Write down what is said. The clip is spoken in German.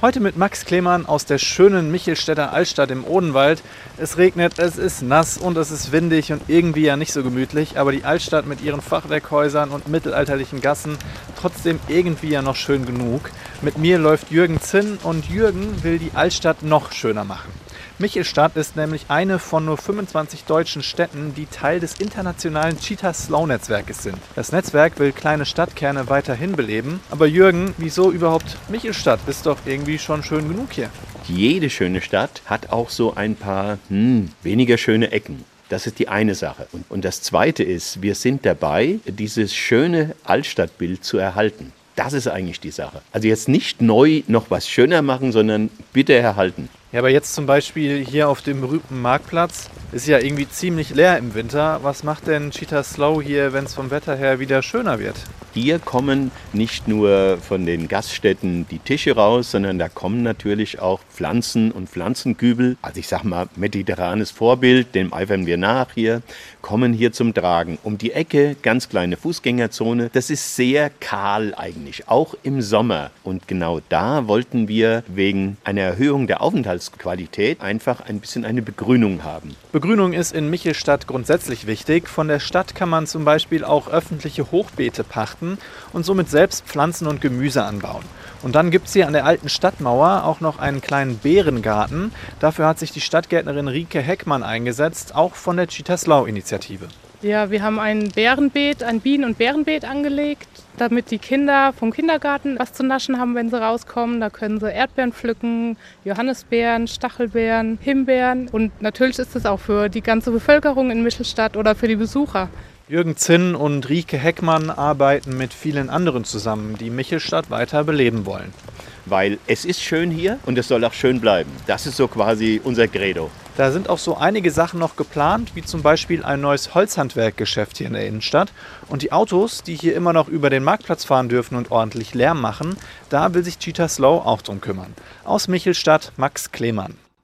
Heute mit Max Klemann aus der schönen Michelstädter Altstadt im Odenwald. Es regnet, es ist nass und es ist windig und irgendwie ja nicht so gemütlich, aber die Altstadt mit ihren Fachwerkhäusern und mittelalterlichen Gassen trotzdem irgendwie ja noch schön genug. Mit mir läuft Jürgen Zinn und Jürgen will die Altstadt noch schöner machen. Michelstadt ist nämlich eine von nur 25 deutschen Städten, die Teil des internationalen Cheetah Slow Netzwerkes sind. Das Netzwerk will kleine Stadtkerne weiterhin beleben. Aber Jürgen, wieso überhaupt Michelstadt? Ist doch irgendwie schon schön genug hier. Jede schöne Stadt hat auch so ein paar hm, weniger schöne Ecken. Das ist die eine Sache. Und, und das zweite ist, wir sind dabei, dieses schöne Altstadtbild zu erhalten. Das ist eigentlich die Sache. Also jetzt nicht neu noch was schöner machen, sondern bitte erhalten. Ja, aber jetzt zum Beispiel hier auf dem berühmten Marktplatz ist ja irgendwie ziemlich leer im Winter. Was macht denn Cheetah Slow hier, wenn es vom Wetter her wieder schöner wird? Hier kommen nicht nur von den Gaststätten die Tische raus, sondern da kommen natürlich auch Pflanzen und Pflanzenkübel. Also ich sag mal, mediterranes Vorbild, dem eifern wir nach hier, kommen hier zum Tragen. Um die Ecke, ganz kleine Fußgängerzone. Das ist sehr kahl eigentlich, auch im Sommer. Und genau da wollten wir wegen einer Erhöhung der Aufenthaltsqualität einfach ein bisschen eine Begrünung haben. Begrünung ist in Michelstadt grundsätzlich wichtig. Von der Stadt kann man zum Beispiel auch öffentliche Hochbeete pachten und somit selbst Pflanzen und Gemüse anbauen. Und dann gibt es hier an der alten Stadtmauer auch noch einen kleinen Bärengarten. Dafür hat sich die Stadtgärtnerin Rike Heckmann eingesetzt, auch von der Cheetah-Slow-Initiative. Ja, wir haben ein Bärenbeet, ein Bienen- und Bärenbeet angelegt, damit die Kinder vom Kindergarten was zu naschen haben, wenn sie rauskommen. Da können sie Erdbeeren pflücken, Johannisbeeren, Stachelbeeren, Himbeeren. Und natürlich ist es auch für die ganze Bevölkerung in Michelstadt oder für die Besucher. Jürgen Zinn und Rike Heckmann arbeiten mit vielen anderen zusammen, die Michelstadt weiter beleben wollen. Weil es ist schön hier und es soll auch schön bleiben. Das ist so quasi unser Credo. Da sind auch so einige Sachen noch geplant, wie zum Beispiel ein neues Holzhandwerkgeschäft hier in der Innenstadt. Und die Autos, die hier immer noch über den Marktplatz fahren dürfen und ordentlich Lärm machen, da will sich Cheetah Slow auch drum kümmern. Aus Michelstadt, Max Klemann.